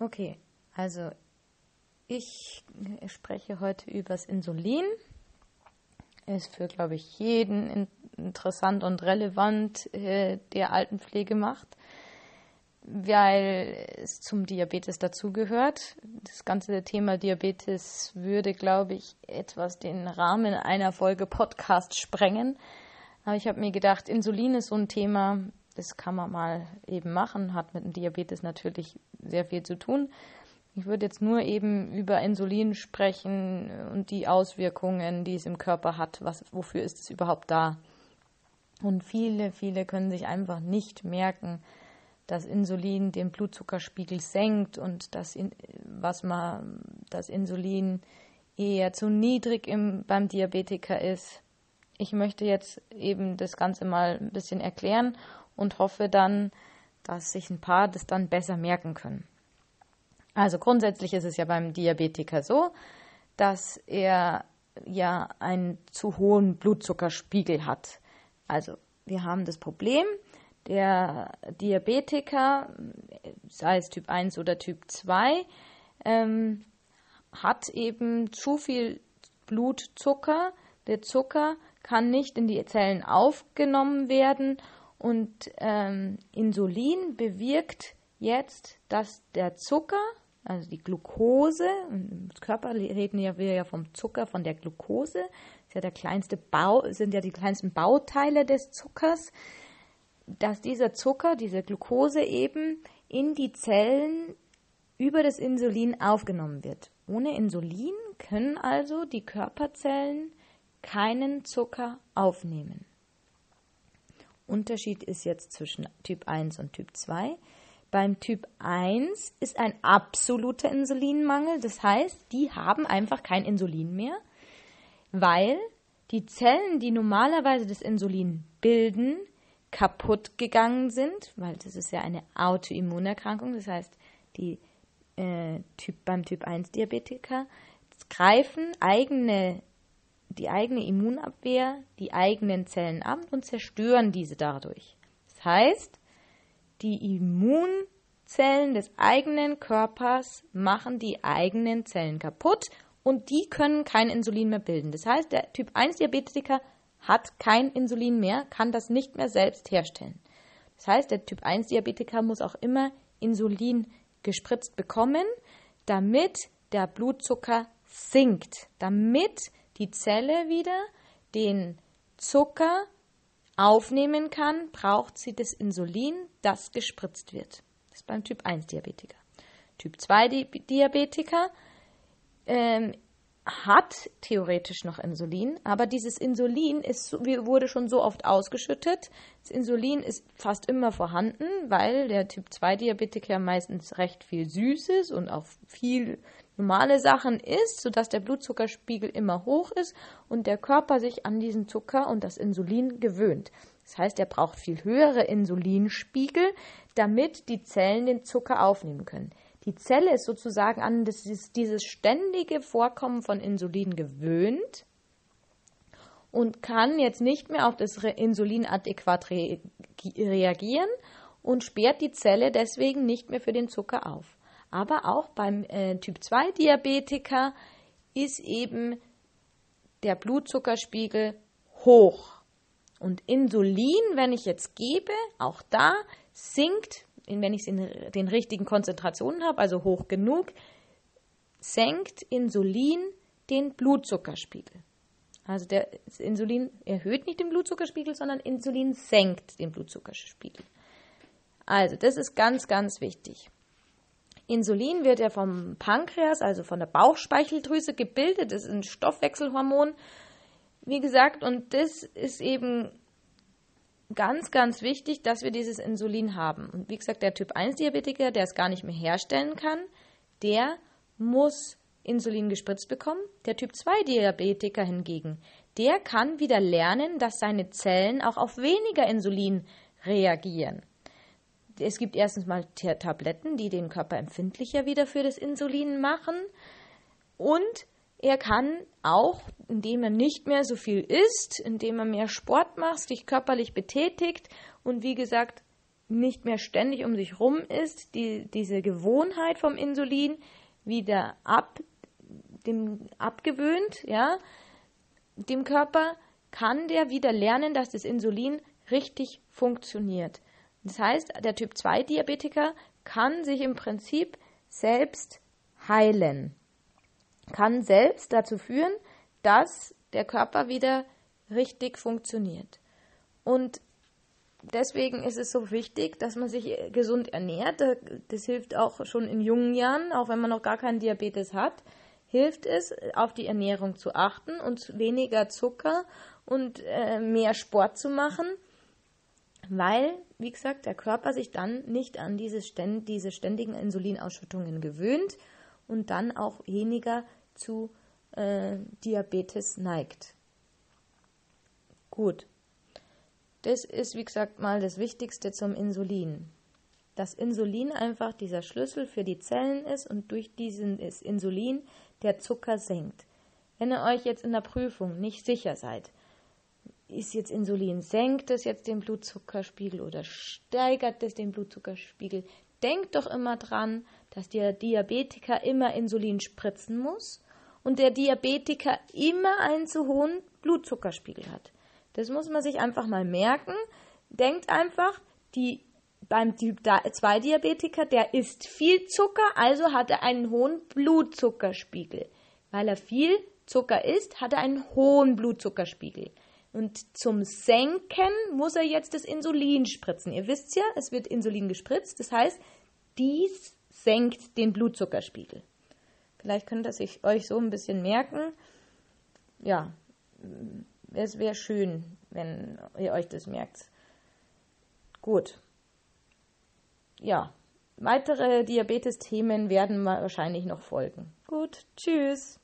Okay, also ich spreche heute über das Insulin. Ist für, glaube ich, jeden interessant und relevant, äh, der Altenpflege macht, weil es zum Diabetes dazugehört. Das ganze Thema Diabetes würde, glaube ich, etwas den Rahmen einer Folge Podcast sprengen. Aber ich habe mir gedacht, Insulin ist so ein Thema, das kann man mal eben machen, hat mit dem Diabetes natürlich sehr viel zu tun. Ich würde jetzt nur eben über Insulin sprechen und die Auswirkungen, die es im Körper hat. Was, wofür ist es überhaupt da? Und viele, viele können sich einfach nicht merken, dass Insulin den Blutzuckerspiegel senkt und dass in, was man, das Insulin eher zu niedrig im, beim Diabetiker ist. Ich möchte jetzt eben das Ganze mal ein bisschen erklären und hoffe dann, dass sich ein paar das dann besser merken können. Also grundsätzlich ist es ja beim Diabetiker so, dass er ja einen zu hohen Blutzuckerspiegel hat. Also wir haben das Problem, der Diabetiker, sei es Typ 1 oder Typ 2, ähm, hat eben zu viel Blutzucker. Der Zucker kann nicht in die Zellen aufgenommen werden und ähm, Insulin bewirkt jetzt, dass der Zucker, also die Glucose, im Körper reden ja wir ja vom Zucker, von der Glucose, ist ja der kleinste Bau, sind ja die kleinsten Bauteile des Zuckers, dass dieser Zucker, diese Glucose eben in die Zellen über das Insulin aufgenommen wird. Ohne Insulin können also die Körperzellen keinen Zucker aufnehmen. Unterschied ist jetzt zwischen Typ 1 und Typ 2. Beim Typ 1 ist ein absoluter Insulinmangel, das heißt, die haben einfach kein Insulin mehr, weil die Zellen, die normalerweise das Insulin bilden, kaputt gegangen sind, weil das ist ja eine Autoimmunerkrankung, das heißt, die äh, typ, beim Typ 1 Diabetiker greifen eigene die eigene Immunabwehr die eigenen Zellen ab und zerstören diese dadurch. Das heißt, die Immunzellen des eigenen Körpers machen die eigenen Zellen kaputt und die können kein Insulin mehr bilden. Das heißt, der Typ 1 Diabetiker hat kein Insulin mehr, kann das nicht mehr selbst herstellen. Das heißt, der Typ 1 Diabetiker muss auch immer Insulin gespritzt bekommen, damit der Blutzucker sinkt, damit die Zelle wieder den Zucker aufnehmen kann, braucht sie das Insulin, das gespritzt wird. Das ist beim Typ 1 Diabetiker. Typ 2 Diabetiker ähm, hat theoretisch noch Insulin, aber dieses Insulin ist, wurde schon so oft ausgeschüttet. Das Insulin ist fast immer vorhanden, weil der Typ 2 Diabetiker meistens recht viel Süßes und auch viel normale Sachen isst, sodass der Blutzuckerspiegel immer hoch ist und der Körper sich an diesen Zucker und das Insulin gewöhnt. Das heißt, er braucht viel höhere Insulinspiegel, damit die Zellen den Zucker aufnehmen können. Die Zelle ist sozusagen an dieses, dieses ständige Vorkommen von Insulin gewöhnt und kann jetzt nicht mehr auf das Insulin adäquat re reagieren und sperrt die Zelle deswegen nicht mehr für den Zucker auf. Aber auch beim äh, Typ 2 Diabetiker ist eben der Blutzuckerspiegel hoch. Und Insulin, wenn ich jetzt gebe, auch da sinkt, wenn ich es in den richtigen Konzentrationen habe, also hoch genug, senkt Insulin den Blutzuckerspiegel. Also der Insulin erhöht nicht den Blutzuckerspiegel, sondern Insulin senkt den Blutzuckerspiegel. Also das ist ganz, ganz wichtig. Insulin wird ja vom Pankreas, also von der Bauchspeicheldrüse gebildet. Das ist ein Stoffwechselhormon, wie gesagt, und das ist eben ganz, ganz wichtig, dass wir dieses Insulin haben. Und wie gesagt, der Typ 1 Diabetiker, der es gar nicht mehr herstellen kann, der muss Insulin gespritzt bekommen. Der Typ 2 Diabetiker hingegen, der kann wieder lernen, dass seine Zellen auch auf weniger Insulin reagieren es gibt erstens mal Tabletten, die den Körper empfindlicher wieder für das Insulin machen. Und er kann auch, indem er nicht mehr so viel isst, indem er mehr Sport macht, sich körperlich betätigt und wie gesagt nicht mehr ständig um sich rum ist, die, diese Gewohnheit vom Insulin wieder ab, dem abgewöhnt, ja, dem Körper, kann der wieder lernen, dass das Insulin richtig funktioniert. Das heißt, der Typ 2 Diabetiker kann sich im Prinzip selbst heilen, kann selbst dazu führen, dass der Körper wieder richtig funktioniert. Und deswegen ist es so wichtig, dass man sich gesund ernährt. Das hilft auch schon in jungen Jahren, auch wenn man noch gar keinen Diabetes hat, hilft es, auf die Ernährung zu achten und weniger Zucker und äh, mehr Sport zu machen, weil, wie gesagt, der Körper sich dann nicht an diese, ständ diese ständigen Insulinausschüttungen gewöhnt und dann auch weniger zu äh, Diabetes neigt. Gut. Das ist, wie gesagt, mal das Wichtigste zum Insulin. Dass Insulin einfach dieser Schlüssel für die Zellen ist und durch diesen ist Insulin der Zucker senkt. Wenn ihr euch jetzt in der Prüfung nicht sicher seid, ist jetzt Insulin, senkt es jetzt den Blutzuckerspiegel oder steigert es den Blutzuckerspiegel, denkt doch immer dran, dass der Diabetiker immer Insulin spritzen muss und der Diabetiker immer einen zu hohen Blutzuckerspiegel hat. Das muss man sich einfach mal merken. Denkt einfach, die, beim Typ 2 Diabetiker, der isst viel Zucker, also hat er einen hohen Blutzuckerspiegel. Weil er viel Zucker isst, hat er einen hohen Blutzuckerspiegel. Und zum Senken muss er jetzt das Insulin spritzen. Ihr wisst ja, es wird Insulin gespritzt. Das heißt, dies senkt den Blutzuckerspiegel. Vielleicht könnt ihr sich euch so ein bisschen merken. Ja, es wäre schön, wenn ihr euch das merkt. Gut. Ja, weitere Diabetes-Themen werden wahrscheinlich noch folgen. Gut, tschüss.